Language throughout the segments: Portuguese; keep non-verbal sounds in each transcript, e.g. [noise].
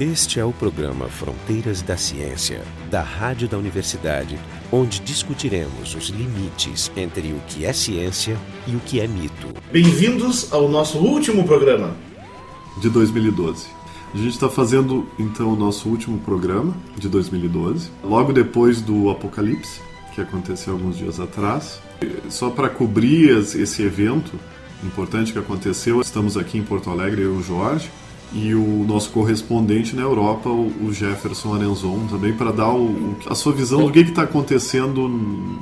Este é o programa Fronteiras da Ciência, da Rádio da Universidade, onde discutiremos os limites entre o que é ciência e o que é mito. Bem-vindos ao nosso último programa de 2012. A gente está fazendo então o nosso último programa de 2012, logo depois do Apocalipse, que aconteceu alguns dias atrás. Só para cobrir esse evento importante que aconteceu, estamos aqui em Porto Alegre, eu e o Jorge, e o nosso correspondente na Europa, o Jefferson Arenzon, também para dar o, a sua visão do que está acontecendo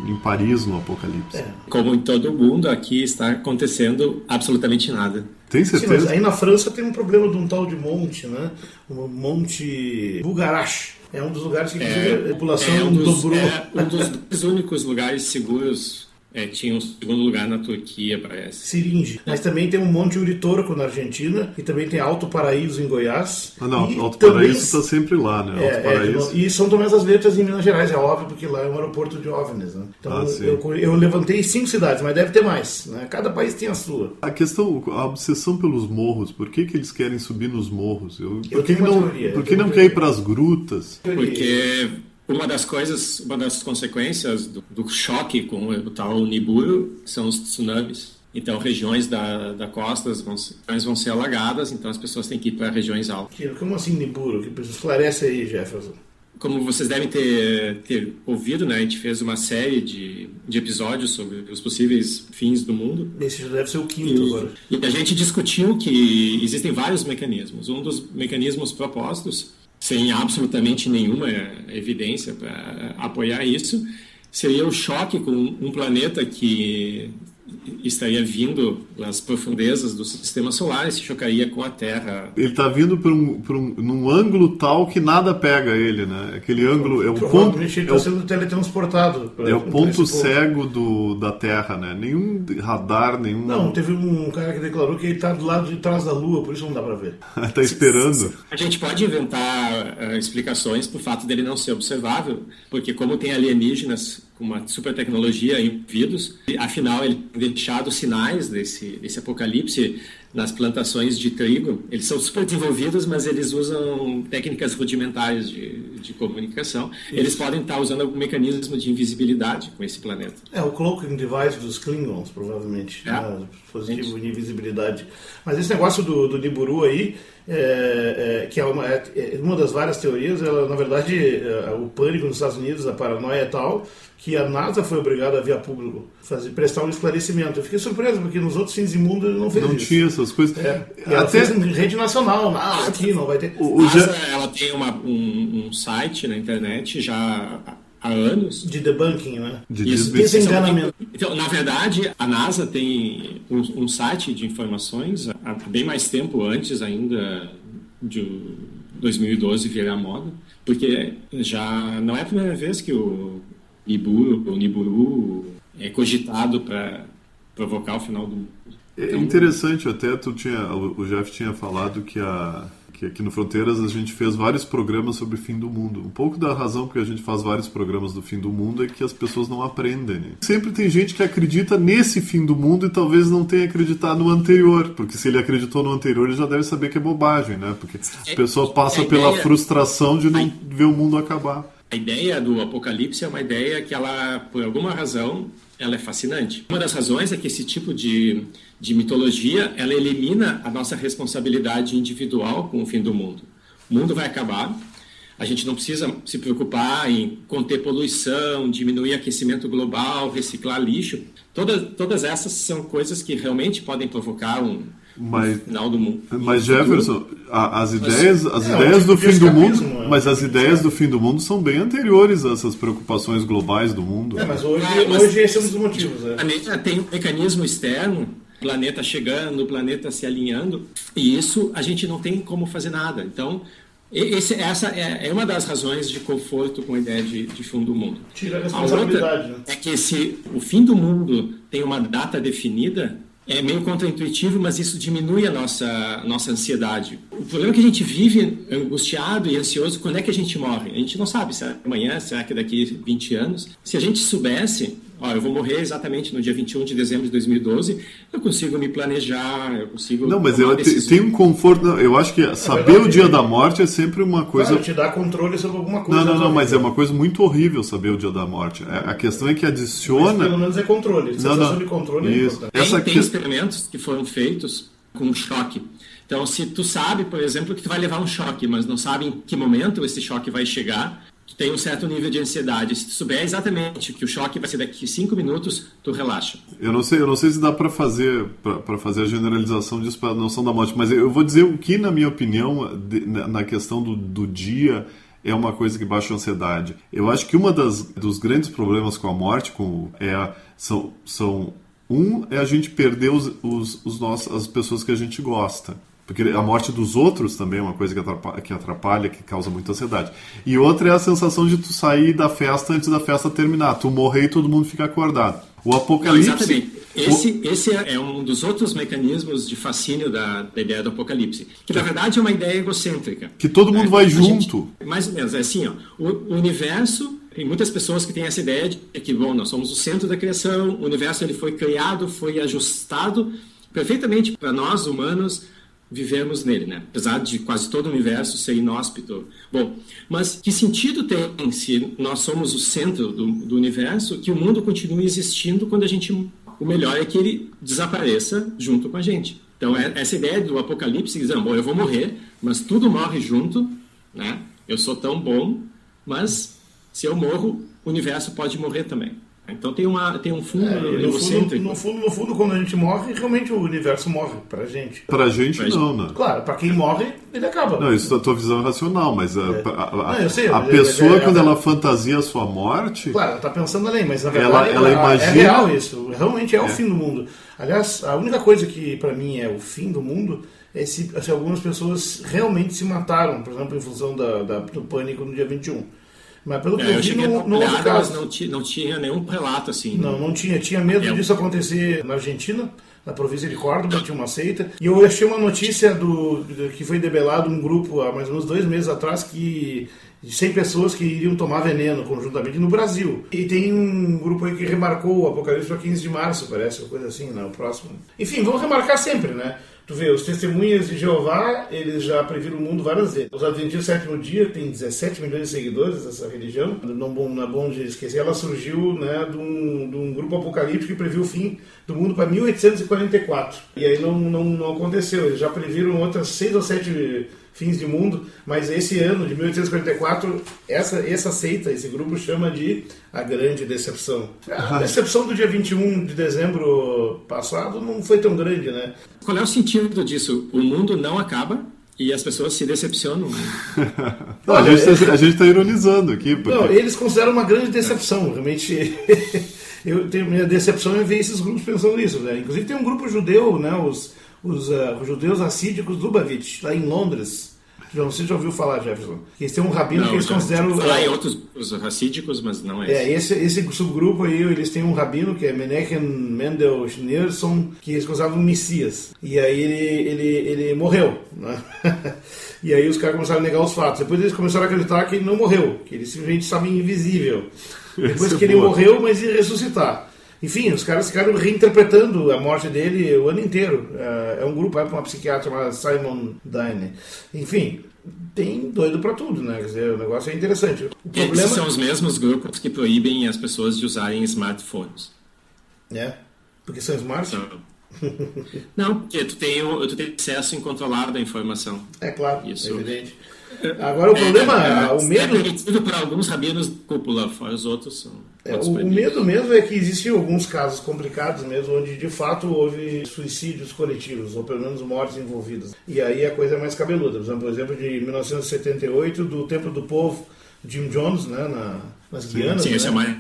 em Paris no Apocalipse. É. Como em todo mundo, aqui está acontecendo absolutamente nada. Tem certeza? Sim, aí na França tem um problema de um tal de monte, né? O Monte Bugarache. É um dos lugares que é, a população é um dos, dobrou. É um dos únicos lugares seguros é, tinha um segundo lugar na Turquia, parece. Siringe. Mas também tem um Monte Uritorco na Argentina e também tem Alto Paraíso em Goiás. Ah, não, Alto Paraíso está sempre lá, né? É, Alto Paraíso. É, e São Tomé das Letras em Minas Gerais, é óbvio, porque lá é um aeroporto de OVNIs. Né? Então ah, eu, eu, levantei cinco cidades, mas deve ter mais. Né? Cada país tem a sua. A questão, a obsessão pelos morros, por que, que eles querem subir nos morros? Eu, eu por que, não, teoria, por que não quer ir para as grutas? Porque uma das coisas, uma das consequências do, do choque com o tal Nibiru são os tsunamis. Então, regiões da, da costa vão, vão ser alagadas, então as pessoas têm que ir para regiões altas. Como assim Nibiru? Esclarece aí, Jefferson. Como vocês devem ter, ter ouvido, né, a gente fez uma série de, de episódios sobre os possíveis fins do mundo. Esse já deve ser o quinto e, agora. E a gente discutiu que existem vários mecanismos. Um dos mecanismos propostos sem absolutamente nenhuma evidência para apoiar isso, seria o choque com um planeta que estaria vindo das profundezas do sistema solar e se chocaria com a Terra. Ele está vindo por um, por um, num ângulo tal que nada pega ele, né? Aquele ângulo é o ponto. Ele está é sendo teletransportado. É o ponto cego do, da Terra, né? Nenhum radar, nenhum. Não, teve um cara que declarou que ele está do lado de trás da Lua, por isso não dá para ver. Está [laughs] esperando. A gente pode inventar uh, explicações para o fato dele não ser observável, porque como tem alienígenas uma super tecnologia envolvidos, afinal ele tem deixado sinais desse, desse apocalipse nas plantações de trigo. Eles são super desenvolvidos, mas eles usam técnicas rudimentares de, de comunicação. Isso. Eles podem estar usando algum mecanismo de invisibilidade com esse planeta. É, o cloaking device dos Klingons, provavelmente. É. Né? Dispositivo de invisibilidade. Mas esse negócio do, do Niburu aí, é, é, que é uma, é, é uma das várias teorias, ela, na verdade, é, o pânico nos Estados Unidos, a paranoia e tal, que a NASA foi obrigada a via público fazer, prestar um esclarecimento. Eu fiquei surpreso, porque nos outros fins de mundo ele não fez não isso. Não tinha essas coisas. É, ela Até... fez em rede nacional, ah, aqui não vai ter. O, o NASA, ela tem uma, um, um, site na internet já há anos. De debunking, né? De isso, desenganamento. Então, na verdade, a NASA tem um, um site de informações há bem mais tempo antes ainda de 2012 virar moda, porque já não é a primeira vez que o Niburu, o Niburu é cogitado para provocar o final do mundo. É então, interessante, até tu tinha, o Jeff tinha falado que, a, que aqui no Fronteiras a gente fez vários programas sobre o fim do mundo. Um pouco da razão que a gente faz vários programas do fim do mundo é que as pessoas não aprendem. Né? Sempre tem gente que acredita nesse fim do mundo e talvez não tenha acreditado no anterior, porque se ele acreditou no anterior ele já deve saber que é bobagem, né? Porque a pessoa passa pela frustração de não ver o mundo acabar. A ideia do apocalipse é uma ideia que ela, por alguma razão, ela é fascinante. Uma das razões é que esse tipo de, de mitologia, ela elimina a nossa responsabilidade individual com o fim do mundo. O mundo vai acabar, a gente não precisa se preocupar em conter poluição, diminuir aquecimento global, reciclar lixo. Todas, todas essas são coisas que realmente podem provocar um, mas, final do mundo. Mas Jefferson, as ideias, as é, ideias do fim do mundo, é. mas as ideias do fim do mundo são bem anteriores a essas preocupações globais do mundo. É, mas hoje, ah, mas, hoje esse é um dos motivos. É. Tem um mecanismo externo, o planeta chegando, o planeta se alinhando, e isso a gente não tem como fazer nada. Então, esse, essa é, é, uma das razões de conforto com a ideia de, de fim do mundo. Tira a responsabilidade. A outra né? é que se o fim do mundo tem uma data definida, é meio contraintuitivo, mas isso diminui a nossa, nossa ansiedade. O problema é que a gente vive angustiado e ansioso quando é que a gente morre. A gente não sabe se é amanhã, será que é daqui 20 anos. Se a gente soubesse, ó, eu vou morrer exatamente no dia 21 de dezembro de 2012, eu consigo me planejar, eu consigo. Não, mas eu tem um conforto. Não, eu acho que é saber verdade, o dia é... da morte é sempre uma coisa. Claro, te dá controle sobre alguma coisa. Não, não, não, mas é uma coisa muito horrível saber o dia da morte. A questão é que adiciona. Mas pelo menos é controle. Não, não. de controle é Isso. É Essa tem, tem experimentos que foram feitos com choque. Então, se tu sabe, por exemplo, que tu vai levar um choque, mas não sabe em que momento esse choque vai chegar, tem um certo nível de ansiedade. Se tu souber exatamente que o choque vai ser daqui cinco minutos, tu relaxa. Eu não sei, eu não sei se dá para fazer para fazer a generalização disso para a noção da morte, mas eu vou dizer o que, na minha opinião, de, na questão do, do dia é uma coisa que baixa a ansiedade. Eu acho que uma das dos grandes problemas com a morte com, é, são, são um é a gente perder os, os, os nossos, as pessoas que a gente gosta. Porque a morte dos outros também é uma coisa que atrapalha, que atrapalha, que causa muita ansiedade. E outra é a sensação de tu sair da festa antes da festa terminar. Tu morrer e todo mundo ficar acordado. O apocalipse. Exatamente. Esse, o... esse é um dos outros mecanismos de fascínio da, da ideia do apocalipse. Que na verdade é uma ideia egocêntrica. Que todo mundo é, vai junto. Gente, mais ou menos. É assim, ó, o, o universo tem muitas pessoas que têm essa ideia de que, bom, nós somos o centro da criação, o universo ele foi criado, foi ajustado perfeitamente para nós humanos vivemos nele, né? Apesar de quase todo o universo ser inóspito. Bom, mas que sentido tem se nós somos o centro do, do universo que o mundo continue existindo quando a gente o melhor é que ele desapareça junto com a gente. Então é, essa ideia do apocalipse dizendo, bom, eu vou morrer, mas tudo morre junto, né? Eu sou tão bom, mas se eu morro, o universo pode morrer também. Então tem, uma, tem um fundo é, no, fundo, no fundo, no fundo, quando a gente morre, realmente o universo morre pra gente. Pra gente pra não, né? Claro, pra quem morre, ele acaba. Não, isso é a tua visão racional, mas a, é. a, a, não, sei, a pessoa, é, quando ela fantasia a sua morte... Claro, ela tá pensando além, mas na verdade ela, ela imagina... é real isso. Realmente é o fim do mundo. Aliás, a única coisa que pra mim é o fim do mundo é se, se algumas pessoas realmente se mataram, por exemplo, em função da, da do pânico no dia 21. Mas pelo que é, eu, vi, não, não houve caso. Não, não tinha nenhum relato assim. Não, não tinha. Tinha medo é. disso acontecer na Argentina, na província de Córdoba, tinha uma seita. E eu achei uma notícia do, que foi debelado um grupo há mais ou menos dois meses atrás que de 100 pessoas que iriam tomar veneno conjuntamente no Brasil. E tem um grupo aí que remarcou o Apocalipse para 15 de março, parece, uma coisa assim, né? O próximo. Enfim, vamos remarcar sempre, né? Tu vê, os testemunhas de Jeová, eles já previram o mundo várias vezes. Os Adventistas Sétimo Dia tem 17 milhões de seguidores dessa religião. Não, não é bom de esquecer, ela surgiu né, de, um, de um grupo apocalíptico que previu o fim do mundo para 1844. E aí não, não, não aconteceu. Eles já previram outras seis ou sete fins de mundo, mas esse ano de 1844, essa, essa seita, esse grupo chama de a grande decepção. A decepção do dia 21 de dezembro passado não foi tão grande, né? Qual é o sentido disso? O mundo não acaba, e as pessoas se decepcionam. [laughs] não, a gente está ironizando aqui. Porque... Não, eles consideram uma grande decepção. Realmente, [laughs] eu tenho minha decepção em ver esses grupos pensando nisso. Né? Inclusive tem um grupo judeu, né? os, os, uh, os judeus assídicos do Lubavitch, lá em Londres, você já ouviu falar, Jefferson? Eles têm um rabino não, que eles já, consideram. Falar em outros os racídicos, mas não é. É, esse, esse subgrupo aí, eles têm um rabino que é Menachem Mendel Schneerson, que eles consideravam um Messias. E aí ele, ele, ele morreu. Né? [laughs] e aí os caras começaram a negar os fatos. Depois eles começaram a acreditar que ele não morreu, que ele simplesmente estava invisível. [laughs] Depois que ele morreu, mas ia ressuscitar. Enfim, os caras ficaram reinterpretando a morte dele o ano inteiro. É, é um grupo, é uma psiquiatra chamada Simon Dine. Enfim, tem doido para tudo, né? Quer dizer, o negócio é interessante. O problema... Esses são os mesmos grupos que proíbem as pessoas de usarem smartphones. É? Porque são smart? São. Não, porque tu tem, tu tem acesso incontrolado à informação. É claro, Isso. é evidente. Agora o problema, é, é, o medo. É permitido para alguns rabinos cúpula, fora os outros são. É, o, o, medo mesmo é que existem alguns casos complicados mesmo, onde de fato houve suicídios coletivos, ou pelo menos mortes envolvidas. E aí a coisa é mais cabeluda. Por exemplo, de 1978, do Templo do Povo, Jim Jones, né, na, nas Guianas. Sim, né? esse é mais.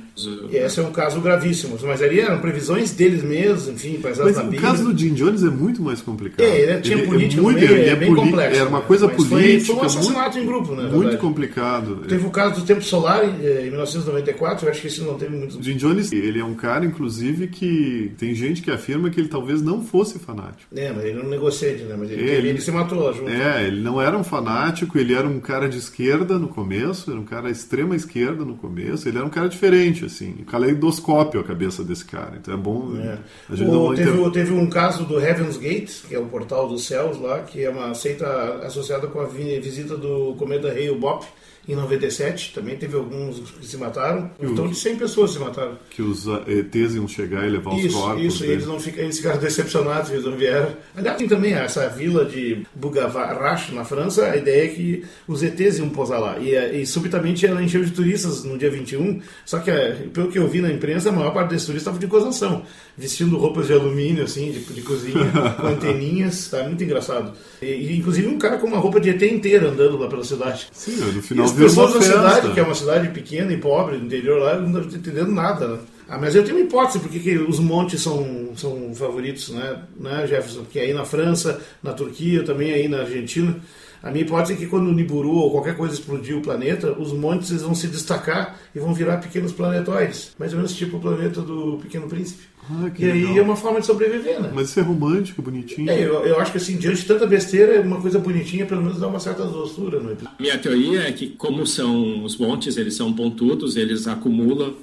Esse é um caso gravíssimo. Mas ali eram previsões deles mesmos, enfim, baseadas na Bíblia. O caso do Jim Jones é muito mais complicado. É, ele tinha ele, política é muito, meio, é bem complexo. Era uma coisa política. Foi, foi um assassinato muito, em grupo, né? Muito complicado. Teve o caso do Tempo Solar em 1994, eu acho que esse não teve muito. Jim Jones, ele é um cara, inclusive, que tem gente que afirma que ele talvez não fosse fanático. É, mas ele não negociante, né? Mas ele, ele, ele se matou junto. É, ele não era um fanático, ele era um cara de esquerda no começo, era um cara extrema esquerda no começo, ele era um cara diferente, assim, um caleidoscópio a cabeça desse cara. Então é bom. É. A gente o, teve, inter... teve um caso do Heaven's Gate, que é o portal dos céus lá, que é uma seita associada com a visita do cometa Hale-Bopp em 97, também teve alguns que se mataram. Torno de 100 pessoas se mataram. Que os ETs iam chegar e levar isso, os corpos. Isso, eles, não ficam, eles ficaram decepcionados, eles não vieram. Aliás, tem também essa vila de Bugavarache, na França, a ideia é que os ETs iam posar lá. E, e subitamente ela encheu de turistas no dia 21, só que, pelo que eu vi na imprensa, a maior parte desses turistas estavam de gozação, vestindo roupas de alumínio, assim, de, de cozinha, [laughs] com anteninhas, tá muito engraçado. E, e, inclusive um cara com uma roupa de ET inteira andando lá pela cidade. Sim, no final pessoas da cidade, que é uma cidade pequena e pobre, no interior lá, não estão entendendo nada. Né? Ah, mas eu tenho uma hipótese, porque que os montes são, são favoritos, né? né, Jefferson? Que aí na França, na Turquia, também aí na Argentina. A minha hipótese é que quando o Nibiru ou qualquer coisa explodir o planeta, os montes vão se destacar e vão virar pequenos planetóides. Mais ou menos tipo o planeta do Pequeno Príncipe. Ah, e aí é uma forma de sobreviver, né? Mas isso é romântico, bonitinho. É, eu, eu acho que assim, diante de tanta besteira, uma coisa bonitinha pelo menos dá uma certa doçura no episódio. Minha teoria é que como são os montes, eles são pontudos, eles acumulam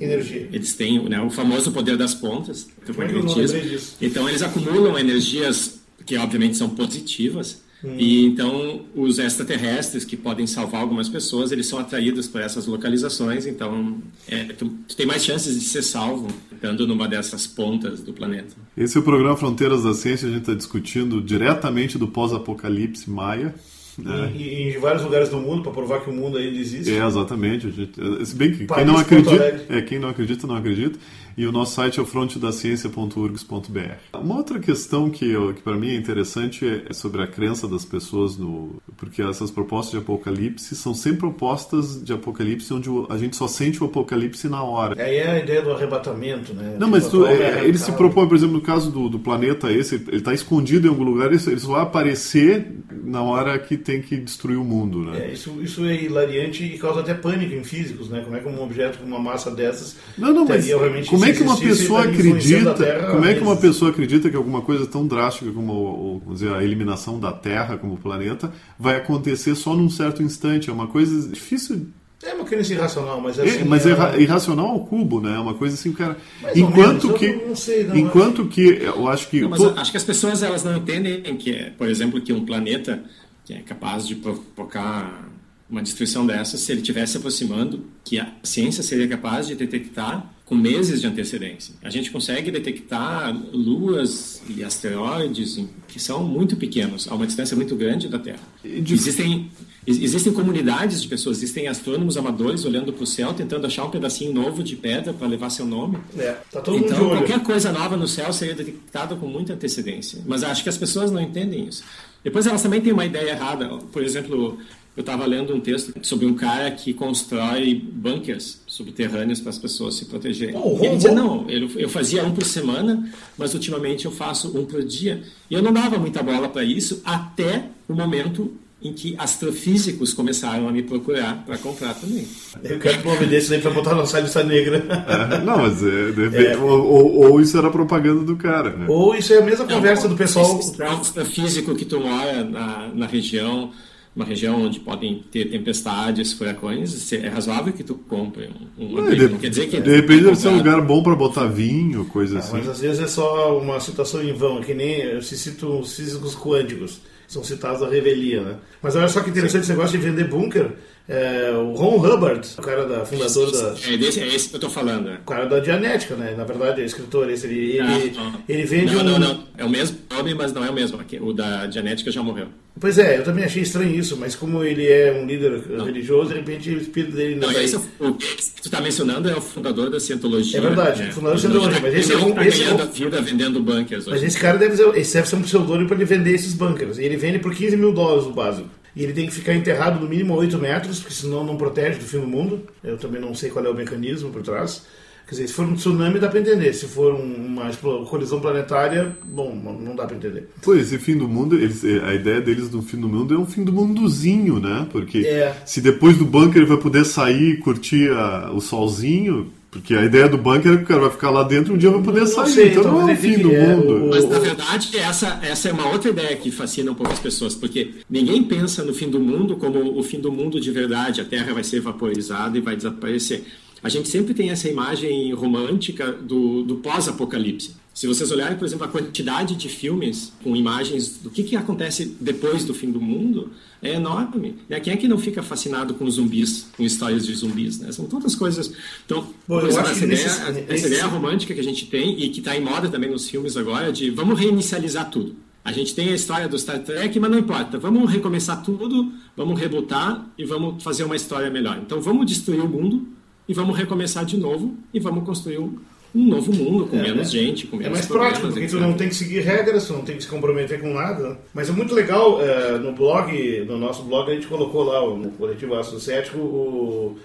energia. Eles têm né, o famoso poder das pontas, do magnetismo. Então eles acumulam energias que obviamente são positivas Hum. E então os extraterrestres que podem salvar algumas pessoas, eles são atraídos por essas localizações. Então é, tu, tu, tem mais chances de ser salvo estando numa dessas pontas do planeta. Esse é o programa Fronteiras da Ciência. A gente está discutindo diretamente do pós-apocalipse maia. Né? E, em vários lugares do mundo para provar que o mundo ainda existe. É, exatamente. Gente, se bem que quem não acredita, é, quem não acredita, não acredita. E o nosso site é o frontedaciencia.urgs.br. Uma outra questão que, que para mim é interessante é, é sobre a crença das pessoas no. Porque essas propostas de apocalipse são sempre propostas de apocalipse onde a gente só sente o apocalipse na hora. Aí é a ideia do arrebatamento, né? Não, mas tu, é, ele se propõe, por exemplo, no caso do, do planeta esse, ele está escondido em algum lugar, ele só vai aparecer na hora que tem que destruir o mundo, né? É, isso, isso é hilariante e causa até pânico em físicos, né? Como é que um objeto com uma massa dessas não, não, mas como é que uma pessoa acredita? Como é que uma pessoa acredita que alguma coisa tão drástica como dizer, a eliminação da Terra como planeta vai acontecer só num certo instante? É uma coisa difícil é uma crença irracional, mas é, assim, é mas é irracional ao cubo, né? É uma coisa assim, cara. enquanto menos, que, não sei, não, enquanto que eu acho que, não, mas acho que as pessoas elas não entendem que, por exemplo, que um planeta que é capaz de provocar uma destruição dessa se ele estivesse se aproximando, que a ciência seria capaz de detectar com meses de antecedência. A gente consegue detectar luas e asteroides que são muito pequenos, a uma distância muito grande da Terra. De... Existem, existem comunidades de pessoas, existem astrônomos amadores olhando para o céu, tentando achar um pedacinho novo de pedra para levar seu nome. É, tá todo então, mundo qualquer coisa nova no céu seria detectada com muita antecedência. Mas acho que as pessoas não entendem isso. Depois elas também têm uma ideia errada. Por exemplo, eu estava lendo um texto sobre um cara que constrói bunkers subterrâneos para as pessoas se protegerem. Oh, oh, ele dizia, não, eu fazia um por semana, mas ultimamente eu faço um por dia. E eu não dava muita bola para isso até o momento em que astrofísicos começaram a me procurar para comprar também. Eu quero um homem desse aí para botar na nossa lista negra. É, não, mas é, repente, é. Ou, ou, ou, isso era propaganda do cara. Né? Ou isso é a mesma conversa do pessoal. Astrofísico que tu mora na, na região uma região onde podem ter tempestades, furacões, é razoável que tu compre um, um de, não quer dizer que de repente deve ser um lugar bom para botar vinho, coisa ah, assim. Mas às vezes é só uma situação em vão, é que nem eu se cito os físicos quânticos, são citados a revelia, né? Mas olha só que interessante esse negócio de vender bunker. É, o Ron Hubbard, o cara da fundador da. É, desse, é esse que eu tô falando. O cara da Dianética, né? Na verdade, é escritor. Esse, ele, ele, ele vende não, um. Não, não, É o mesmo nome, mas não é o mesmo. O da Dianética já morreu. Pois é, eu também achei estranho isso, mas como ele é um líder não. religioso, de repente o espírito dele não. Não, esse é o, o que tu está mencionando é o fundador da Cientologia. É verdade, né? o fundador da Cientologia. Mas esse é um. Esse é um... vida vendendo bunkers. Mas esse cara deve ser, esse deve ser um pseudônimo para ele vender esses bunkers. E ele vende por 15 mil dólares o básico. E ele tem que ficar enterrado no mínimo 8 metros, porque senão não protege do fim do mundo. Eu também não sei qual é o mecanismo por trás. Quer dizer, se for um tsunami dá para entender, se for uma colisão planetária, bom, não dá para entender. Pois, esse fim do mundo, eles, a ideia deles do fim do mundo é um fim do mundozinho, né? Porque é. se depois do bunker ele vai poder sair e curtir a, o solzinho, porque a ideia do bunker é que o cara vai ficar lá dentro e um dia vai poder sair. Sei, então não é o fim do é mundo. Mas na verdade, essa, essa é uma outra ideia que fascina um pouco as pessoas, porque ninguém pensa no fim do mundo como o fim do mundo de verdade, a Terra vai ser vaporizada e vai desaparecer. a gente sempre tem essa imagem romântica do, do pós-apocalipse. Se vocês olharem, por exemplo, a quantidade de filmes com imagens do que, que acontece depois do fim do mundo é enorme. Né? Quem é que não fica fascinado com zumbis, com histórias de zumbis? Né? São todas coisas. Então, Bom, exemplo, essa, ideia, essa ideia romântica que a gente tem e que está em moda também nos filmes agora de vamos reinicializar tudo. A gente tem a história do Star Trek, mas não importa. Vamos recomeçar tudo, vamos rebutar e vamos fazer uma história melhor. Então, vamos destruir o mundo e vamos recomeçar de novo e vamos construir um um novo mundo, com é, menos é. gente, com menos É mais prático, porque etc. tu não tem que seguir regras, tu não tem que se comprometer com nada. Mas é muito legal, é, no blog, no nosso blog, a gente colocou lá, no Coletivo Aço Cético,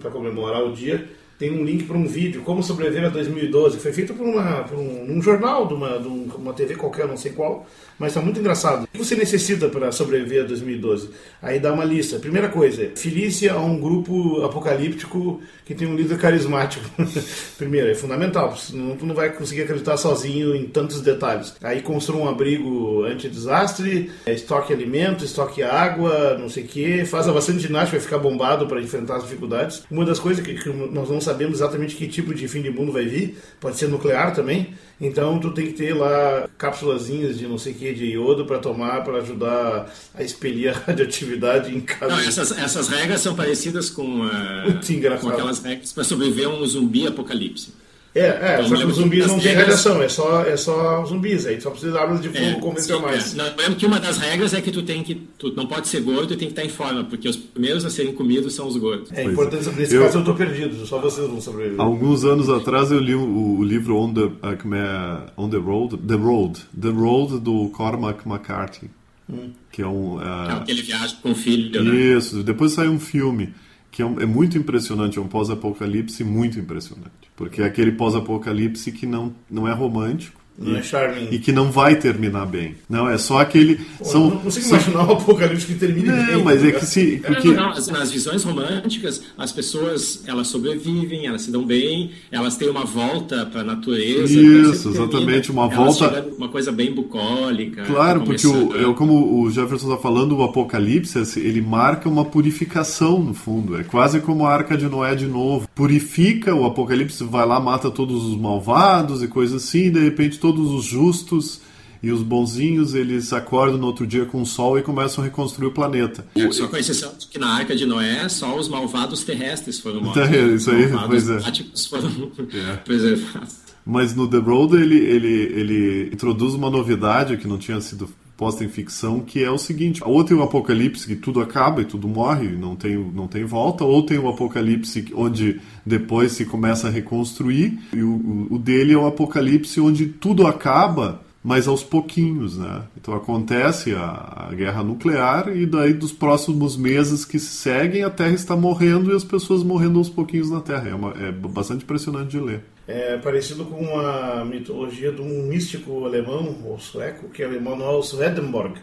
para comemorar o dia, tem um link para um vídeo, Como Sobreviver a 2012, que foi feito por, uma, por um, um, jornal de uma, de uma TV qualquer, não sei qual, mas está muito engraçado. O que você necessita para sobreviver a 2012? Aí dá uma lista. Primeira coisa, filícia a um grupo apocalíptico que tem um líder carismático. [laughs] Primeiro, é fundamental, senão tu não vai conseguir acreditar sozinho em tantos detalhes. Aí construa um abrigo anti-desastre, é, estoque alimento, estoque água, não sei o quê, faça bastante ginástica, vai ficar bombado para enfrentar as dificuldades. Uma das coisas que, que nós não sabemos exatamente que tipo de fim de mundo vai vir, pode ser nuclear também, então tu tem que ter lá cápsulazinhas de não sei o que de iodo para tomar para ajudar a expelir a [laughs] radioatividade em casa. Não, essas, essas regras são parecidas com, uh, com aquelas regras para sobreviver a um zumbi apocalipse. É, é então, só que os zumbis não têm radiação, é só, é só zumbis, aí só precisa de armas de fogo é, convencionais. É. Lembrando que uma das regras é que tu tem que. Tu não pode ser gordo e tem que estar em forma, porque os primeiros a serem comidos são os gordos. É importante, nesse eu, caso eu estou perdido, só vocês vão sobreviver. Alguns anos atrás eu li o, o livro On the, uh, é, On the Road, The Road, The Road do Cormac McCarthy. Hum. Que é um. Uh, é aquele viagem com o filho, né? Isso, depois saiu um filme que é, um, é muito impressionante, é um pós-apocalipse muito impressionante. Porque é aquele pós-apocalipse que não, não é romântico, não é charming. E que não vai terminar bem. Não, é só aquele. Pô, são, não consigo são... imaginar um apocalipse que termine não, bem. mas é que se. Porque... Não, não, nas visões românticas, as pessoas elas sobrevivem, elas se dão bem, elas têm uma volta para a natureza. Isso, exatamente, uma volta. Uma coisa bem bucólica. Claro, porque o, é, como o Jefferson está falando, o apocalipse ele marca uma purificação no fundo. É quase como a arca de Noé de novo. Purifica, o apocalipse vai lá, mata todos os malvados e coisas assim, e de repente todos os justos e os bonzinhos eles acordam no outro dia com o sol e começam a reconstruir o planeta. É, só com exceção de que na Arca de Noé só os malvados terrestres foram mortos. Então, isso aí, pois é. foram [laughs] é. preservados. Mas no The Road ele, ele, ele introduz uma novidade que não tinha sido posta em ficção, que é o seguinte: ou tem um apocalipse que tudo acaba e tudo morre, não tem, não tem volta, ou tem um apocalipse onde depois se começa a reconstruir, e o, o dele é o apocalipse onde tudo acaba, mas aos pouquinhos, né? Então acontece a, a, guerra nuclear e daí dos próximos meses que se seguem a Terra está morrendo e as pessoas morrendo aos pouquinhos na Terra. É, uma, é bastante impressionante de ler é parecido com a mitologia de um místico alemão, ou sueco, que é o Emanuel Swedenborg,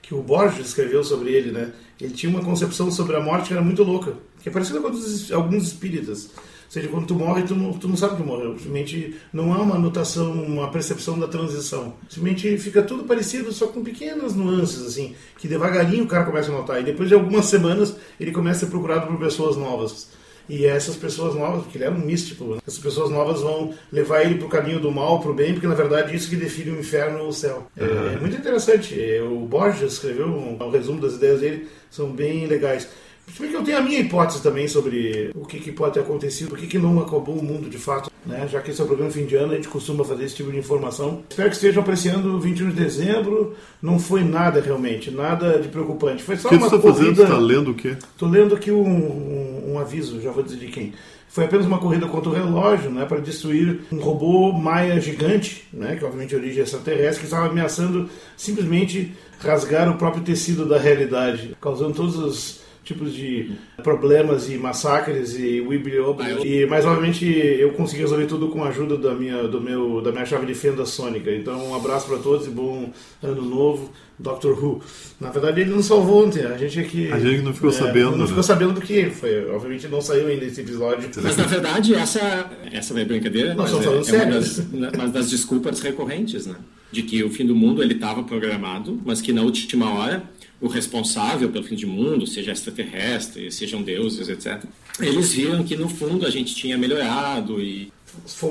que o Borges escreveu sobre ele, né? Ele tinha uma concepção sobre a morte que era muito louca, que é parecida com alguns espíritas. Ou seja, quando tu morre, tu não, tu não sabe que morreu. Simplesmente não há uma anotação, uma percepção da transição. Simplesmente fica tudo parecido, só com pequenas nuances, assim, que devagarinho o cara começa a notar. E depois de algumas semanas, ele começa a ser procurado por pessoas novas. E essas pessoas novas, porque ele é um místico, né? essas pessoas novas vão levar ele para o caminho do mal, para o bem, porque na verdade isso que define o inferno ou o céu. É, uhum. é muito interessante. É, o Borges escreveu um, um resumo das ideias dele, são bem legais. Se bem que eu tenho a minha hipótese também sobre o que, que pode ter acontecido, por que, que não acabou o mundo de fato, né? já que esse é o programa fim de ano, a gente costuma fazer esse tipo de informação. Espero que estejam apreciando o 21 de dezembro. Não foi nada realmente, nada de preocupante. Foi só que uma você corrida. Fazendo? Você está lendo o quê? Estou lendo aqui um, um, um, aviso, já vou dizer de quem. Foi apenas uma corrida contra o relógio, né, para destruir um robô maia gigante, né, que obviamente é origem extraterrestre, que estava ameaçando simplesmente rasgar o próprio tecido da realidade, causando todos os tipos de problemas e massacres e wiblioba. Ah, e mas obviamente eu consegui resolver tudo com a ajuda da minha do meu da minha chave de fenda sônica. Então um abraço para todos e bom ano novo. Doctor Who. Na verdade ele não salvou ontem, a gente aqui A gente não ficou é, sabendo. Não, né? ficou sabendo do que foi. Obviamente não saiu ainda esse episódio. Mas na verdade essa essa é brincadeira, Nós mas estamos é, falando é uma das, das desculpas recorrentes, né? De que o fim do mundo ele estava programado, mas que na última hora o responsável pelo fim do mundo, seja extraterrestre, sejam deuses, etc. Eles viram que no fundo a gente tinha melhorado e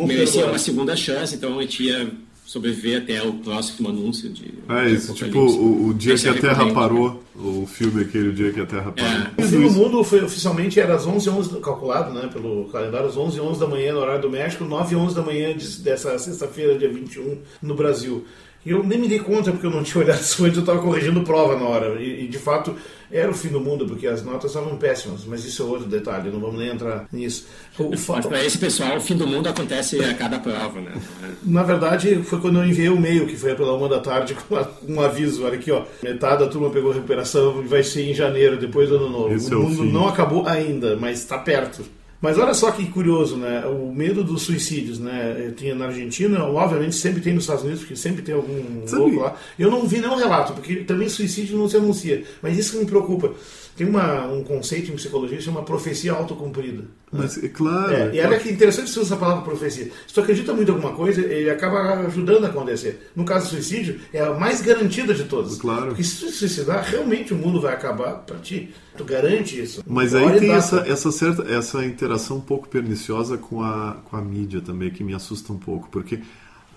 merecia uma segunda chance, então a gente ia sobreviver até o próximo anúncio de. É isso, tipo o, o dia que a Terra parou, o filme aquele o dia que a Terra parou. É. O fim do mundo foi oficialmente era às 11 11 calculado, né, pelo calendário, às 11 11 da manhã no horário do México, 9 11 da manhã dessa sexta-feira, dia 21, no Brasil. E eu nem me dei conta porque eu não tinha [laughs] olhado isso antes, eu estava corrigindo prova na hora. E, e, de fato era o fim do mundo, porque as notas estavam péssimas. Mas isso é outro detalhe, não vamos nem entrar nisso. O, mas para esse pessoal, o fim do mundo acontece a cada prova, né? Na verdade, foi quando eu enviei o um e-mail, que foi pela uma da tarde, [laughs] com um aviso: olha aqui, ó, metade da turma pegou recuperação e vai ser em janeiro, depois do ano novo. Esse o mundo é o não acabou ainda, mas está perto. Mas olha só que curioso, né? O medo dos suicídios, né? Tinha na Argentina, obviamente sempre tem nos Estados Unidos, porque sempre tem algum Sabe? louco lá. Eu não vi nenhum relato, porque também suicídio não se anuncia. Mas isso que me preocupa. Tem uma, um conceito em psicologia que chama profecia autocumprida. Mas, é claro. É, e olha que interessante você usar essa palavra profecia. Se tu acredita muito em alguma coisa, ele acaba ajudando a acontecer. No caso do suicídio, é a mais garantida de todas. Claro. Porque se tu suicidar, realmente o mundo vai acabar para ti. Tu garante isso. Mas aí tem essa, essa, certa, essa interação um pouco perniciosa com a, com a mídia também, que me assusta um pouco. Porque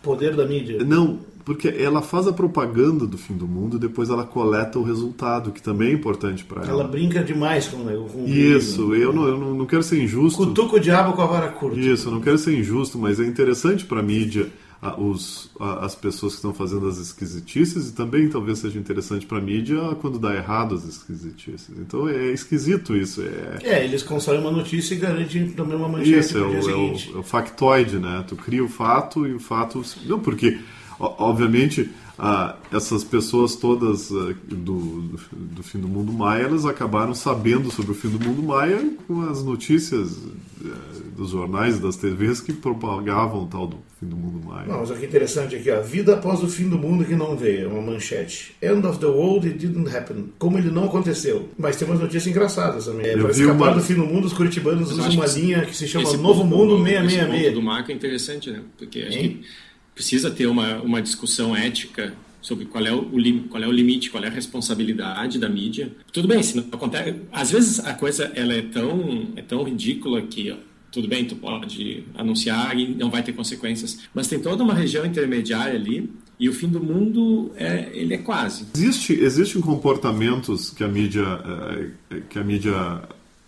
poder da mídia. Não, porque ela faz a propaganda do fim do mundo, depois ela coleta o resultado, que também é importante para ela. Ela brinca demais com, com o Isso, eu, não, eu não quero ser injusto. Cutuca o diabo com a vara curta. Isso, eu não quero ser injusto, mas é interessante para a mídia os, as pessoas que estão fazendo as esquisitices e também talvez seja interessante para a mídia quando dá errado as esquisitices. Então é esquisito isso. É, é eles consomem uma notícia e garantem também uma manchete Isso, é o, é, o, é o factoide, né? Tu cria o fato e o fato... Não, porque, obviamente ah, essas pessoas todas ah, do, do fim do mundo maia, elas acabaram sabendo sobre o fim do mundo maia com as notícias eh, dos jornais e das TVs que propagavam o tal do fim do mundo maia. Não, mas o que é interessante aqui, a vida após o fim do mundo que não veio, é uma manchete. End of the world, it didn't happen. Como ele não aconteceu. Mas tem umas notícias engraçadas também. É, para escapar uma... do fim do mundo, os curitibanos usam uma linha que se chama Novo Mundo 666. O do Marco é interessante, né? Porque acho que precisa ter uma, uma discussão ética sobre qual é, o, qual é o limite, qual é a responsabilidade da mídia. Tudo bem, se não acontece, às vezes a coisa ela é tão é tão ridícula que ó, tudo bem, tu pode anunciar e não vai ter consequências, mas tem toda uma região intermediária ali e o fim do mundo é, ele é quase. Existe existem comportamentos que a mídia eh, que a mídia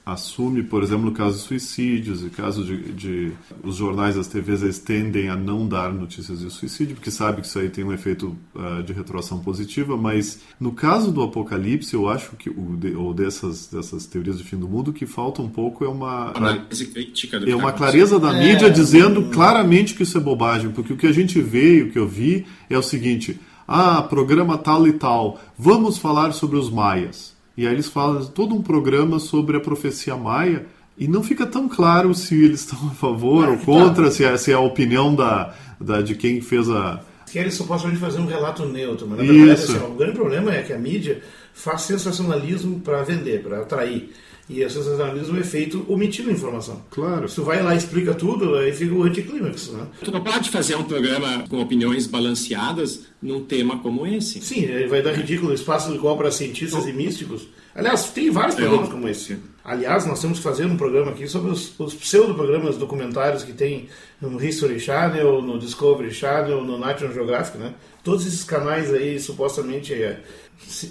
assume, por exemplo, no caso de suicídios, e caso de, de, os jornais, as TVs, eles tendem a não dar notícias de suicídio, porque sabe que isso aí tem um efeito uh, de retroação positiva, mas no caso do apocalipse, eu acho que, ou dessas, dessas teorias do fim do mundo, o que falta um pouco é uma... Análise crítica do É uma clareza da é... mídia dizendo claramente que isso é bobagem, porque o que a gente vê e o que eu vi é o seguinte, ah, programa tal e tal, vamos falar sobre os maias. E aí eles falam todo um programa sobre a profecia maia e não fica tão claro se eles estão a favor é, ou contra, tá. se, é, se é a opinião da, da, de quem fez a. Querem supostamente fazer um relato neutro, mas na verdade assim, o grande problema é que a mídia faz sensacionalismo para vender, para atrair. E o sensacionalismo é feito omitindo informação. Claro. Se tu vai lá e explica tudo, aí fica o anticlímax, né? Tu não pode fazer um programa com opiniões balanceadas num tema como esse. Sim, ele vai dar ridículo espaço igual para cientistas e místicos. Aliás, tem vários programas como esse. Aliás, nós temos que fazer um programa aqui sobre os, os pseudo-programas documentários que tem no History Channel, no Discovery Channel, no National Geographic, né? Todos esses canais aí, supostamente, é,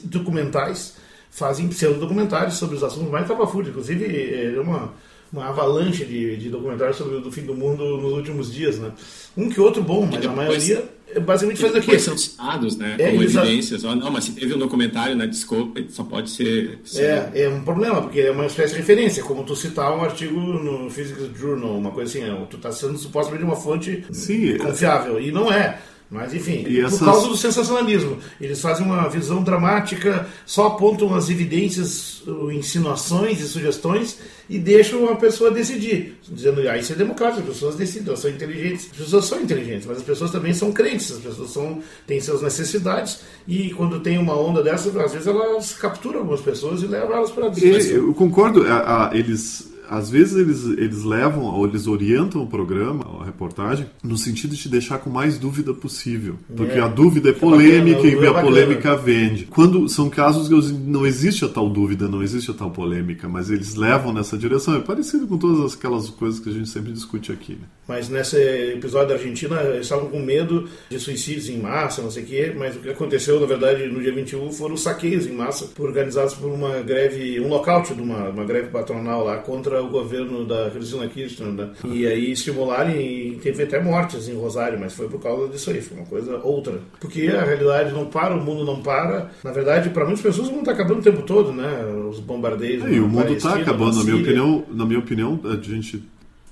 documentais fazem pseudo-documentários sobre os assuntos mais tapafúrdios. Inclusive, é uma, uma avalanche de, de documentários sobre o fim do mundo nos últimos dias, né? Um que outro bom, mas depois, a maioria é basicamente faz o quê? são citados, né? É, como evidências. Oh, não, mas se teve um documentário na Discovery, só pode ser, ser... É, é um problema, porque é uma espécie de referência, como tu citar um artigo no Physics Journal, uma coisa assim, né? tu está sendo supostamente uma fonte Sim, é. confiável, e não é. Mas, enfim, e por essas... causa do sensacionalismo. Eles fazem uma visão dramática, só apontam as evidências, insinuações e sugestões e deixam a pessoa decidir. Dizendo, ah, isso é democrático, as pessoas decidem, elas são inteligentes. As pessoas são inteligentes, mas as pessoas também são crentes, as pessoas são, têm suas necessidades e quando tem uma onda dessa, às vezes elas capturam algumas pessoas e levam elas para dentro. Eu concordo, a, a, eles às vezes eles, eles levam, ou eles orientam o programa, a reportagem, no sentido de te deixar com mais dúvida possível. Porque é. a dúvida é polêmica e a polêmica vende. Quando são casos que não existe a tal dúvida, não existe a tal polêmica, mas eles levam nessa direção. É parecido com todas aquelas coisas que a gente sempre discute aqui. Né? Mas nesse episódio da Argentina, eles estavam com medo de suicídios em massa, não sei o quê, mas o que aconteceu, na verdade, no dia 21 foram saqueios em massa organizados por uma greve, um lockout de uma, uma greve patronal lá contra o governo da Cristina Kirchner. Né? E aí estimularem e teve até mortes em Rosário, mas foi por causa disso aí, foi uma coisa outra. Porque a realidade não para, o mundo não para. Na verdade, para muitas pessoas o mundo está acabando o tempo todo, né? Os bombardeios. É, e o mundo está acabando, na minha opinião, na minha opinião, a gente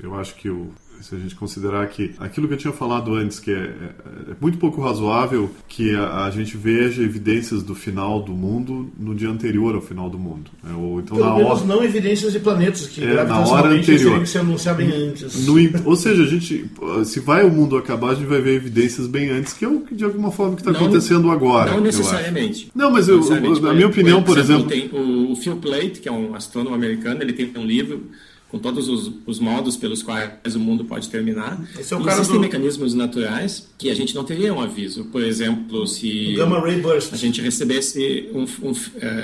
eu acho que o, se a gente considerar que aquilo que eu tinha falado antes, que é, é, é muito pouco razoável que a, a, gente veja evidências do final do mundo no dia anterior ao final do mundo. Né? Ou então Pelo na menos hora, não evidências de planetas que é, na hora anterior. que se anunciar bem antes. No, ou seja, a gente, se vai o mundo acabar, a gente vai ver evidências bem antes, que é o que de alguma forma que está acontecendo agora. Não necessariamente. Não, mas eu, necessariamente, na minha opinião, por exemplo, tem o Phil Plait, que é um astrônomo americano, ele tem um livro com todos os, os, modos pelos quais o mundo pode terminar. Esse é o e existem do... mecanismos naturais que a gente não teria um aviso. Por exemplo, se Gamma Ray Burst. a gente recebesse um, um uh,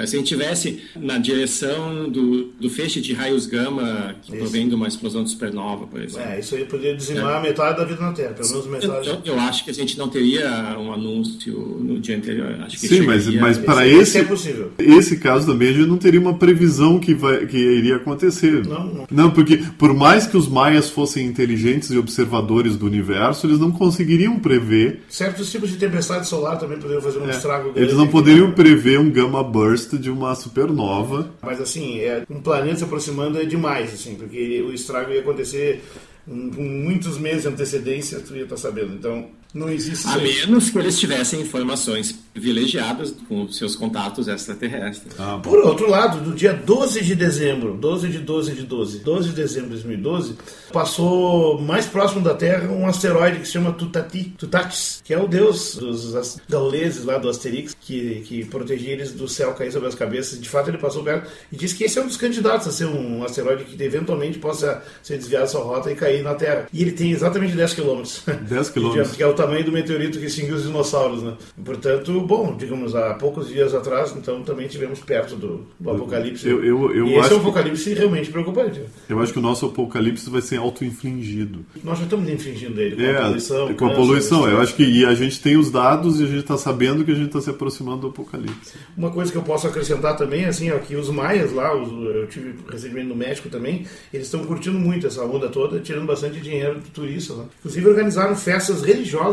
se a gente tivesse na direção do, do feixe de raios gama que provém de uma explosão de supernova, por exemplo. É, isso aí poderia dizimar é. metade da vida na Terra, pelo menos metade. Eu, eu, acho que a gente não teria um anúncio no dia anterior. Acho que Sim, mas, mas para esse, esse, é possível. esse caso também a gente não teria uma previsão que, vai, que iria acontecer. Não, não. Não, porque por mais que os maias fossem inteligentes e observadores do universo, eles não conseguiriam prever. Certos tipos de tempestade solar também poderiam fazer um é, estrago grande. Eles não poderiam prever um gamma burst de uma supernova. Mas assim, é, um planeta se aproximando é demais, assim, porque o estrago ia acontecer com muitos meses de antecedência, tu ia estar sabendo. Então, não existe. A menos que eles tivessem informações privilegiadas com seus contatos extraterrestres. Ah, Por outro lado, do dia 12 de dezembro, 12 de 12 de 12, 12 de dezembro de 2012, passou mais próximo da Terra um asteroide que se chama Tutati, Tutatis, que é o deus dos gauleses lá do Asterix, que, que protegia eles do céu cair sobre as cabeças. De fato, ele passou perto e disse que esse é um dos candidatos a ser um asteroide que eventualmente possa ser desviado da sua rota e cair na Terra. E ele tem exatamente 10 quilômetros. 10 [laughs] quilômetros. que é o tamanho do meteorito que extinguiu os dinossauros, né? Portanto, bom, digamos, há poucos dias atrás, então também tivemos perto do, do apocalipse. Eu, eu, eu e esse é um apocalipse que... realmente preocupante. Eu acho que o nosso apocalipse vai ser auto-infligido. Nós já estamos infringindo ele com é, a poluição. Com a poluição, eu acho que e a gente tem os dados e a gente está sabendo que a gente está se aproximando do apocalipse. Uma coisa que eu posso acrescentar também, assim, é que os maias lá, os, eu tive recentemente no México também, eles estão curtindo muito essa onda toda, tirando bastante dinheiro do turista. Né? Inclusive organizaram festas religiosas,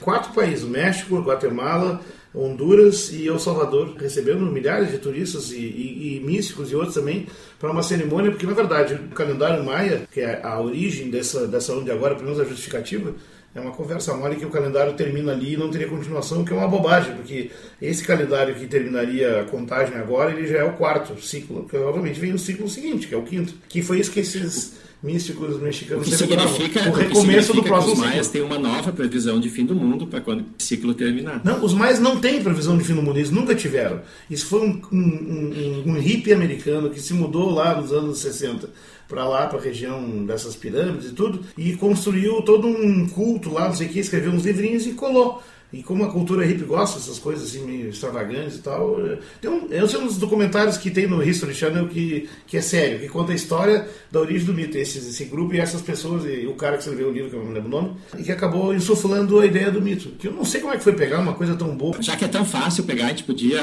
quatro países, México, Guatemala, Honduras e El Salvador, recebendo milhares de turistas e, e, e místicos e outros também para uma cerimônia, porque na verdade o calendário maia, que é a origem dessa, dessa onda de agora, pelo menos a justificativa, é uma conversa mole que o calendário termina ali e não teria continuação, que é uma bobagem, porque esse calendário que terminaria a contagem agora, ele já é o quarto ciclo, que obviamente vem o ciclo seguinte, que é o quinto, que foi isso que esses místicos mexicanos o que significa, o recomeço o do próximo os maias têm uma nova previsão de fim do mundo para quando o ciclo terminar. Não, os maias não têm previsão de fim do mundo, eles nunca tiveram. Isso foi um, um, um, um hippie americano que se mudou lá nos anos 60 para lá, para a região dessas pirâmides e tudo, e construiu todo um culto lá, não sei o que, escreveu uns livrinhos e colou. E como a cultura hippie gosta dessas coisas assim meio extravagantes e tal, é, tem um, é um dos documentários que tem no History Channel que, que é sério, que conta a história da origem do mito, esse, esse grupo e essas pessoas, e o cara que escreveu o livro, que eu não lembro o nome, e que acabou insuflando a ideia do mito. Que eu não sei como é que foi pegar uma coisa tão boa. Já que é tão fácil pegar, a gente podia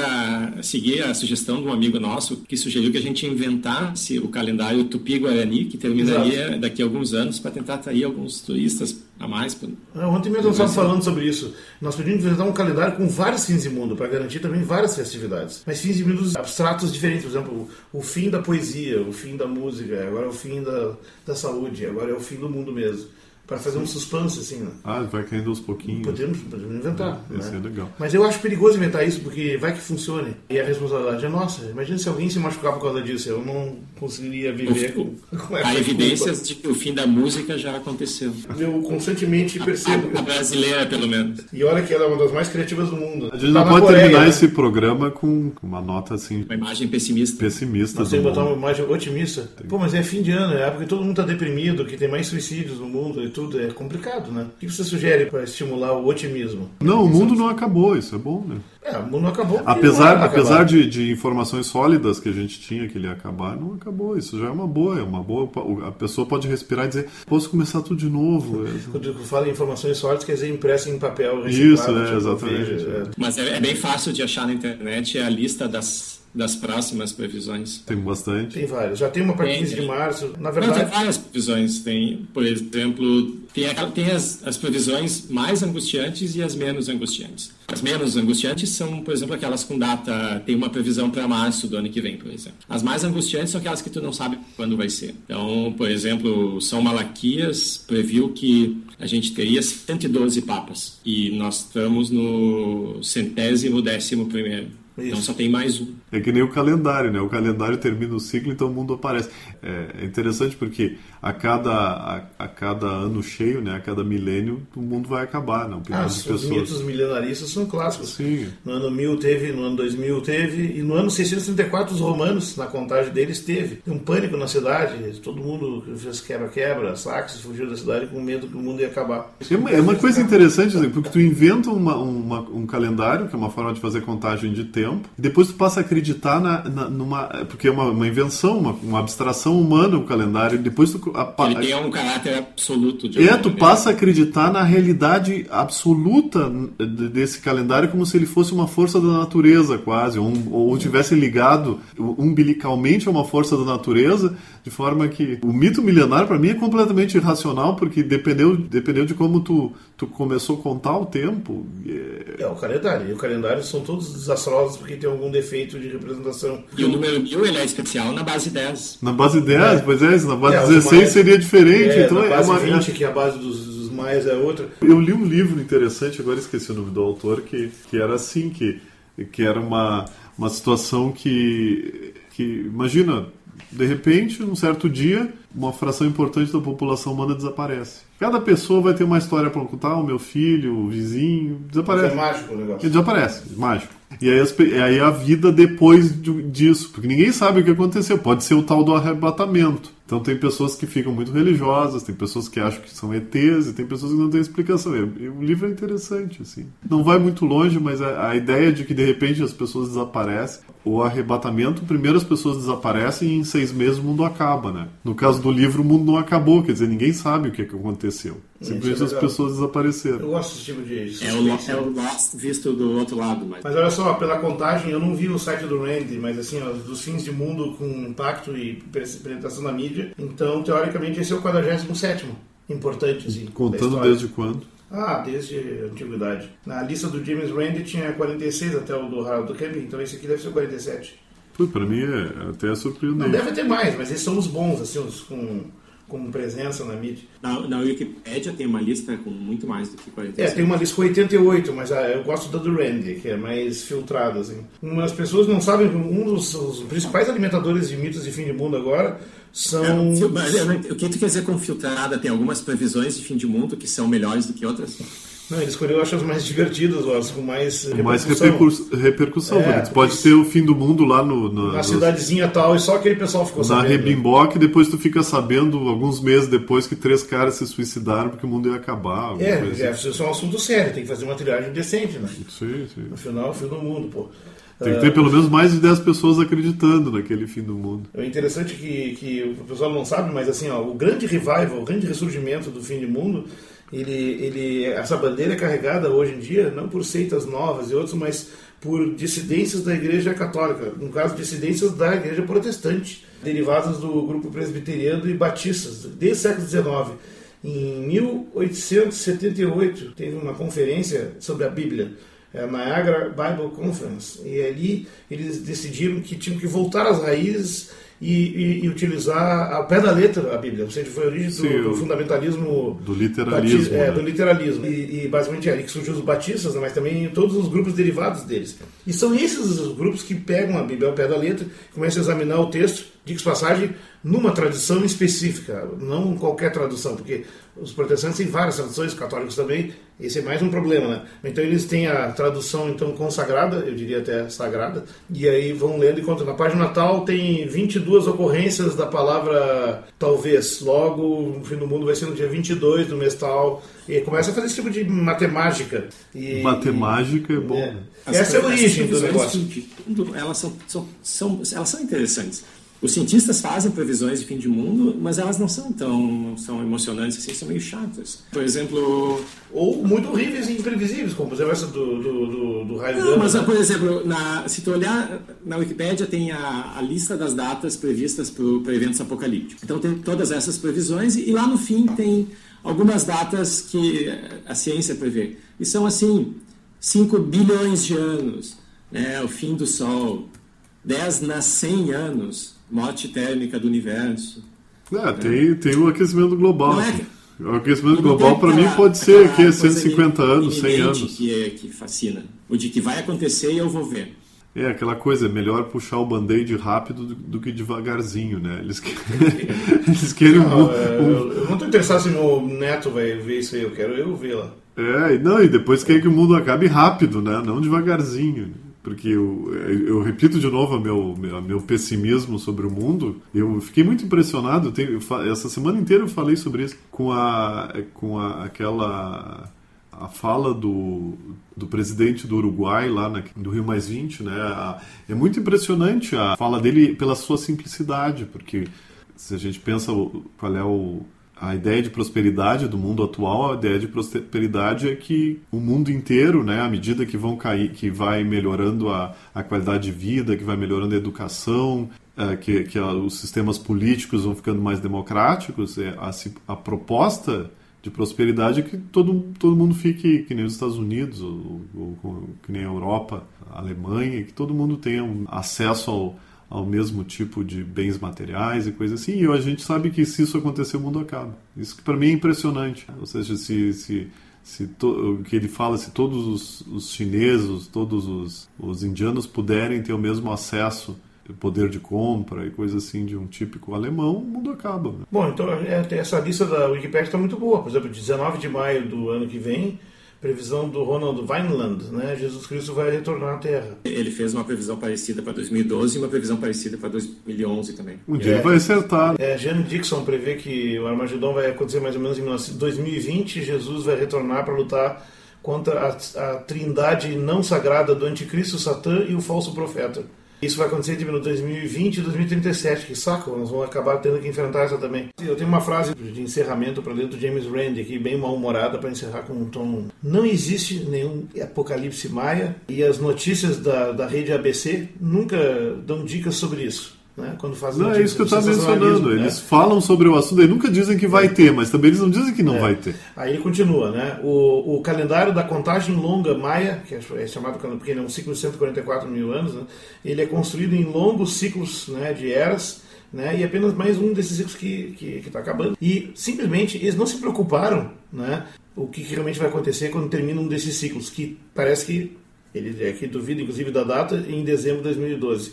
seguir a sugestão de um amigo nosso que sugeriu que a gente inventasse o calendário Tupi-Guarani, que terminaria Exato. daqui a alguns anos, para tentar atrair alguns turistas a mais. É, ontem mesmo nós estávamos falando sobre isso. Nós pedimos inventar um calendário com vários fins de mundo, para garantir também várias festividades. Mas fins de mundo abstratos diferentes, por exemplo, o fim da poesia, o fim da música, agora é o fim da, da saúde, agora é o fim do mundo mesmo. para fazer um suspense, assim, né? Ah, vai caindo aos pouquinhos. Podemos, podemos inventar. É, isso né? é legal. Mas eu acho perigoso inventar isso, porque vai que funcione. E a responsabilidade é nossa. Imagina se alguém se machucar por causa disso. Eu não conseguiria viver com, com essa Há evidências culpa. de que o fim da música já aconteceu. Eu constantemente percebo. A brasileira, pelo menos. E olha que ela é uma das mais criativas do mundo. A gente Tá não pode Coreia, terminar né? esse programa com uma nota assim Uma imagem pessimista. pessimista Nós temos que botar uma imagem otimista. Pô, mas é fim de ano, é época que todo mundo está deprimido, que tem mais suicídios no mundo e tudo. É complicado, né? O que você sugere para estimular o otimismo? Não, o mundo não acabou, isso é bom, né? É, o mundo não acabou. Apesar, não apesar de, de informações sólidas que a gente tinha que ele ia acabar, não acabou. Isso já é uma boa, é uma boa. A pessoa pode respirar e dizer, posso começar tudo de novo. É, [laughs] Quando eu falo em informações sólidas, quer dizer impressa em papel Isso, é, tipo, exatamente. veja, é. Mas é, é bem fácil de achar na internet a lista das, das próximas previsões. Tem bastante. Tem vários. Já tem uma para Tem, 15 de março. Na Não, tem verdade, várias previsões. Tem, por exemplo, tem, tem as, as previsões mais angustiantes e as menos angustiantes. As menos angustiantes são, por exemplo, aquelas com data, tem uma previsão para março do ano que vem, por exemplo. As mais angustiantes são aquelas que tu não sabe quando vai ser. Então, por exemplo, São Malaquias previu que a gente teria 112 papas e nós estamos no centésimo décimo primeiro. Então Isso. só tem mais um. É que nem o calendário, né? O calendário termina o ciclo, então o mundo aparece. É, é interessante porque a cada, a, a cada ano cheio, né? A cada milênio, o mundo vai acabar, né? Opinião ah, os pessoas. mitos milenaristas são clássicos. Sim. No ano 1000 teve, no ano 2000 teve, e no ano 634 os romanos, na contagem deles, teve. Tem um pânico na cidade, todo mundo fez quebra-quebra, saques, fugiu da cidade com medo que o mundo ia acabar. É uma, é uma coisa interessante, assim, porque tu inventa uma- uma- um calendário, que é uma forma de fazer contagem de tempo, e depois tu passa a acreditar na, na- numa. Porque é uma, uma invenção, uma, uma abstração humana o calendário, depois tu. a- pa- Ele tem um caráter absoluto. De É, tu maneira. passa a acreditar na realidade absoluta de- desse calendário como se ele fosse uma força da natureza, quase, ou, um- ou tivesse ligado umbilicalmente a uma força da natureza, de forma que o mito milenar para mim é completamente irracional, porque dependeu, dependeu de como tu, tu começou a contar o tempo. É, É o calendário. E o calendário são todos desastrosos porque tem algum defeito de representação. E o número 1000 ele é especial na base 10. Na base 10, pois é, na base É, os 16 maias- seria diferente. É, então na é base uma, 20, que é a base dos, dos maias é outra. Eu li um livro interessante, agora esqueci o nome do autor, que, que era assim, que, que era uma, uma situação que, que, imagina, de repente, num certo dia, uma fração importante da população humana desaparece. Cada pessoa vai ter uma história para contar, o meu filho, o vizinho, É desaparece. mágico o negócio. Ele desaparece, mágico. E aí, as aí a vida depois de- disso, porque ninguém sabe o que aconteceu. Pode ser o tal do arrebatamento. Então tem pessoas que ficam muito religiosas, tem pessoas que acham que são ETs e tem pessoas que não têm explicação. E, e o livro é interessante, assim. Não vai muito longe, mas a, a ideia de que de repente as pessoas desaparecem, o arrebatamento, primeiro as pessoas desaparecem e em seis meses o mundo acaba, né? No caso do livro, o mundo não acabou, quer dizer, ninguém sabe o que, que aconteceu. Simplesmente Isso é as pessoas desapareceram. Eu gosto desse tipo de É o, é o Lost visto do outro lado. Mas... Mas olha só, pela contagem, eu não vi o site do Randy, mas assim, ó, dos fins de mundo com impacto e apresentação na mídia. Então, teoricamente, esse é o 47 Importante, assim. Contando desde quando? Ah, desde a antiguidade. Na lista do James Randi tinha 46 até o do Harold Camping, então esse aqui deve ser o 47. Pô, pra mim é até Não surpreendente. deve ter mais, mas esses são os bons, assim, os com, com presença na mídia. Na, na Wikipedia tem uma lista com muito mais do que 45. É, tem uma lista com 88, mas ah, eu gosto da do Randy, que é mais filtrada, assim. Umas pessoas não sabem, um dos os principais alimentadores de mitos de fim de mundo agora são... É, eu não- o que tu quer dizer com filtrada? Tem algumas previsões de fim de mundo que são melhores do que outras? Não, ele escolheu, acho, as mais divertidas, as com mais Com mais repercussão. repercus- repercussão. É, tu pode porque ter o fim do mundo lá no, no- Na no- cidadezinha tal, e só aquele pessoal ficou na sabendo. Rebimboque, depois tu fica sabendo alguns meses depois que três caras se suicidaram porque o mundo ia acabar. É, coisa é, assim. isso é um assunto sério, tem que fazer uma triagem decente, né? Sim, sim. No final, é o fim do mundo, pô. Tem que ter pelo menos mais de 10 pessoas acreditando naquele fim do mundo. É interessante que, que o pessoal não sabe, mas assim, ó, o grande revival, o grande ressurgimento do fim de mundo, ele, ele, essa bandeira é carregada hoje em dia não por seitas novas e outros, mas por dissidências da Igreja Católica, no caso, dissidências da Igreja Protestante, derivadas do grupo presbiteriano e batistas, desde o século XIX. Em 1878, teve uma conferência sobre a Bíblia, é a Niagara Bible Conference, e ali eles decidiram que tinham que voltar às raízes e, e, e, utilizar ao pé da letra a Bíblia. Ou seja, foi a origem do, Sim, do fundamentalismo. Do literalismo. Bati, é, né? do literalismo. E, e, basicamente é ali que surgiu os batistas, né, mas também todos os grupos derivados deles. E são esses os grupos que pegam a Bíblia ao pé da letra, começam a examinar o texto, diga passagem, numa tradição específica, não qualquer tradução, porque os protestantes têm várias traduções, católicos também, esse é mais um problema, né? Então eles têm a tradução então consagrada, eu diria até sagrada, e aí vão lendo e contam. Na página tal tem 22 ocorrências da palavra talvez, logo o fim do mundo vai ser no dia 22 do mês tal, e começa a fazer esse tipo de matemática. E, matemática é bom. É. Essa é a origem do negócio. Elas são, são, são, elas são interessantes. Os cientistas fazem previsões de fim de mundo, mas elas não são tão são emocionantes assim, são meio chatas. Por exemplo. Ou muito horríveis e imprevisíveis, como por exemplo essa do, do, do, do raio Não, mas né? por exemplo, na, se tu olhar na Wikipédia tem a, a lista das datas previstas para eventos apocalípticos. Então tem todas essas previsões e, e lá no fim tem algumas datas que a ciência prevê. E são assim, 5 bilhões de anos, né, o fim do Sol, 10 nas 100 anos, morte térmica do universo. É, tem, tem o aquecimento global. É, o aquecimento global, para mim, pode ser que 150 anos, 100 anos. Que, é, que fascina. O de que vai acontecer e eu vou ver. É, aquela coisa, é melhor puxar o band-aid rápido do, do, que devagarzinho, né? Eles, [laughs] Eles querem não, um, é, um... Eu não estou interessado se meu neto vai ver isso aí, eu quero eu ver lá. É, não, e depois querem que o mundo acabe rápido, né? Não devagarzinho porque eu, eu repito de novo meu, meu, meu, pessimismo sobre o mundo. Eu fiquei muito impressionado. Tenho, essa semana inteira eu falei sobre isso com a com a, aquela a fala do, do presidente do Uruguai lá na, do Rio Mais 20, né? A, é muito impressionante a fala dele pela sua simplicidade, porque se a gente pensa qual é o a ideia de prosperidade do mundo atual, a ideia de prosperidade é que o mundo inteiro, né, à medida que vão cair, que vai melhorando a, a qualidade de vida, que vai melhorando a educação, é, que, que a, os sistemas políticos vão ficando mais democráticos, é, a, a, proposta de prosperidade é que todo, todo mundo fique que nem os Estados Unidos, ou, ou que nem a Europa, a Alemanha, que todo mundo tenha um acesso ao ao mesmo tipo de bens materiais e coisas assim. E a gente sabe que se isso acontecer, o mundo acaba. Isso que para mim é impressionante. Ou seja, se, se, se to, o que ele fala, se todos os, os chineses, todos os, os indianos puderem ter o mesmo acesso poder de compra e coisa assim de um típico alemão, o mundo acaba. Né? Bom, então é, essa lista da Wikipedia está muito boa. Por exemplo, 19 de maio do ano que vem, previsão do Ronald Weinland, né? Jesus Cristo vai retornar à Terra. Ele fez uma previsão parecida para 2012 e uma previsão parecida para 2011 também. Um dia é, vai acertar. É, Jane Dixon prevê que o Armagedon vai acontecer mais ou menos em 2020 Jesus vai retornar para lutar contra a, a trindade não sagrada do anticristo, Satã e o falso profeta. Isso vai acontecer tipo, no 2020 e 2037, que saco, nós vamos acabar tendo que enfrentar essa também. Eu tenho uma frase de encerramento para ler do James Randi aqui, bem mal-humorada, para encerrar com um tom. Não existe nenhum apocalipse maia e as notícias da, da rede ABC nunca dão dicas sobre isso. Né? Quando fazem não, é isso que eu estava mencionando. Né? Eles falam sobre o assunto e nunca dizem que vai é. ter, mas também eles não dizem que não é. vai ter. Aí ele continua, né? O, o calendário da contagem longa maia, que é, é chamado porque ele é um ciclo de 144 mil anos, né? ele é construído em longos ciclos né, de eras. Né, e apenas mais um desses ciclos que está acabando. E simplesmente eles não se preocuparam né, o que, que realmente vai acontecer quando termina um desses ciclos, que parece que ele é que duvida inclusive da data, em dezembro de 2012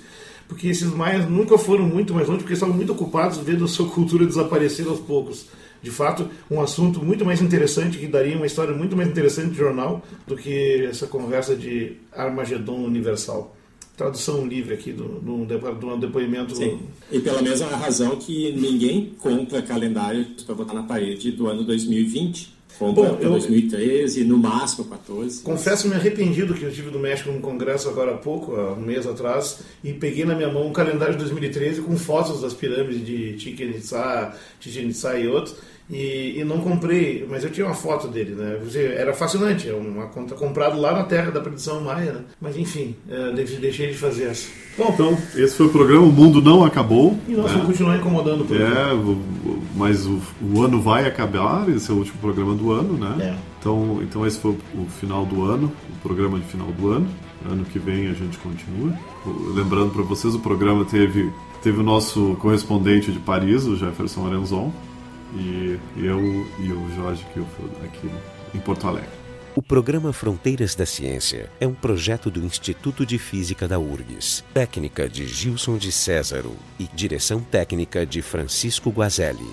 porque esses maias nunca foram muito mais longe, porque estavam muito ocupados vendo a sua cultura desaparecer aos poucos. De fato, um assunto muito mais interessante, que daria uma história muito mais interessante de jornal do que essa conversa de Armagedon Universal. Tradução livre aqui do, do, do depoimento. Sim. E pela mesma razão que ninguém compra calendário para botar na parede do ano 2020 Compra Bom, eu, 2013, no máximo 14. Confesso me arrependido que eu estive no México num congresso agora há pouco, há um mês atrás, e peguei na minha mão um calendário de 2013 com fotos das pirâmides de Chichen Itza, Chichen Itza e outros e, e, não comprei, mas eu tinha uma foto dele, né? Era fascinante, é uma conta comprado lá na terra da predição maia, né? Mas enfim, é, deixei de fazer essa. Bom, então, esse foi o programa, o mundo não acabou. E nós né? vamos continuar incomodando por É, mas o, o, ano vai acabar, esse é o último programa do ano, né? É. Então, então esse foi o final do ano, o programa de final do ano. Ano que vem a gente continua. Lembrando para vocês, o programa teve Teve o nosso correspondente de Paris, o Jefferson Arenzon, e eu e o Jorge Kilfield aqui em Porto Alegre. O programa Fronteiras da Ciência é um projeto do Instituto de Física da URGS, técnica de Gilson de Césaro e direção técnica de Francisco Guazelli.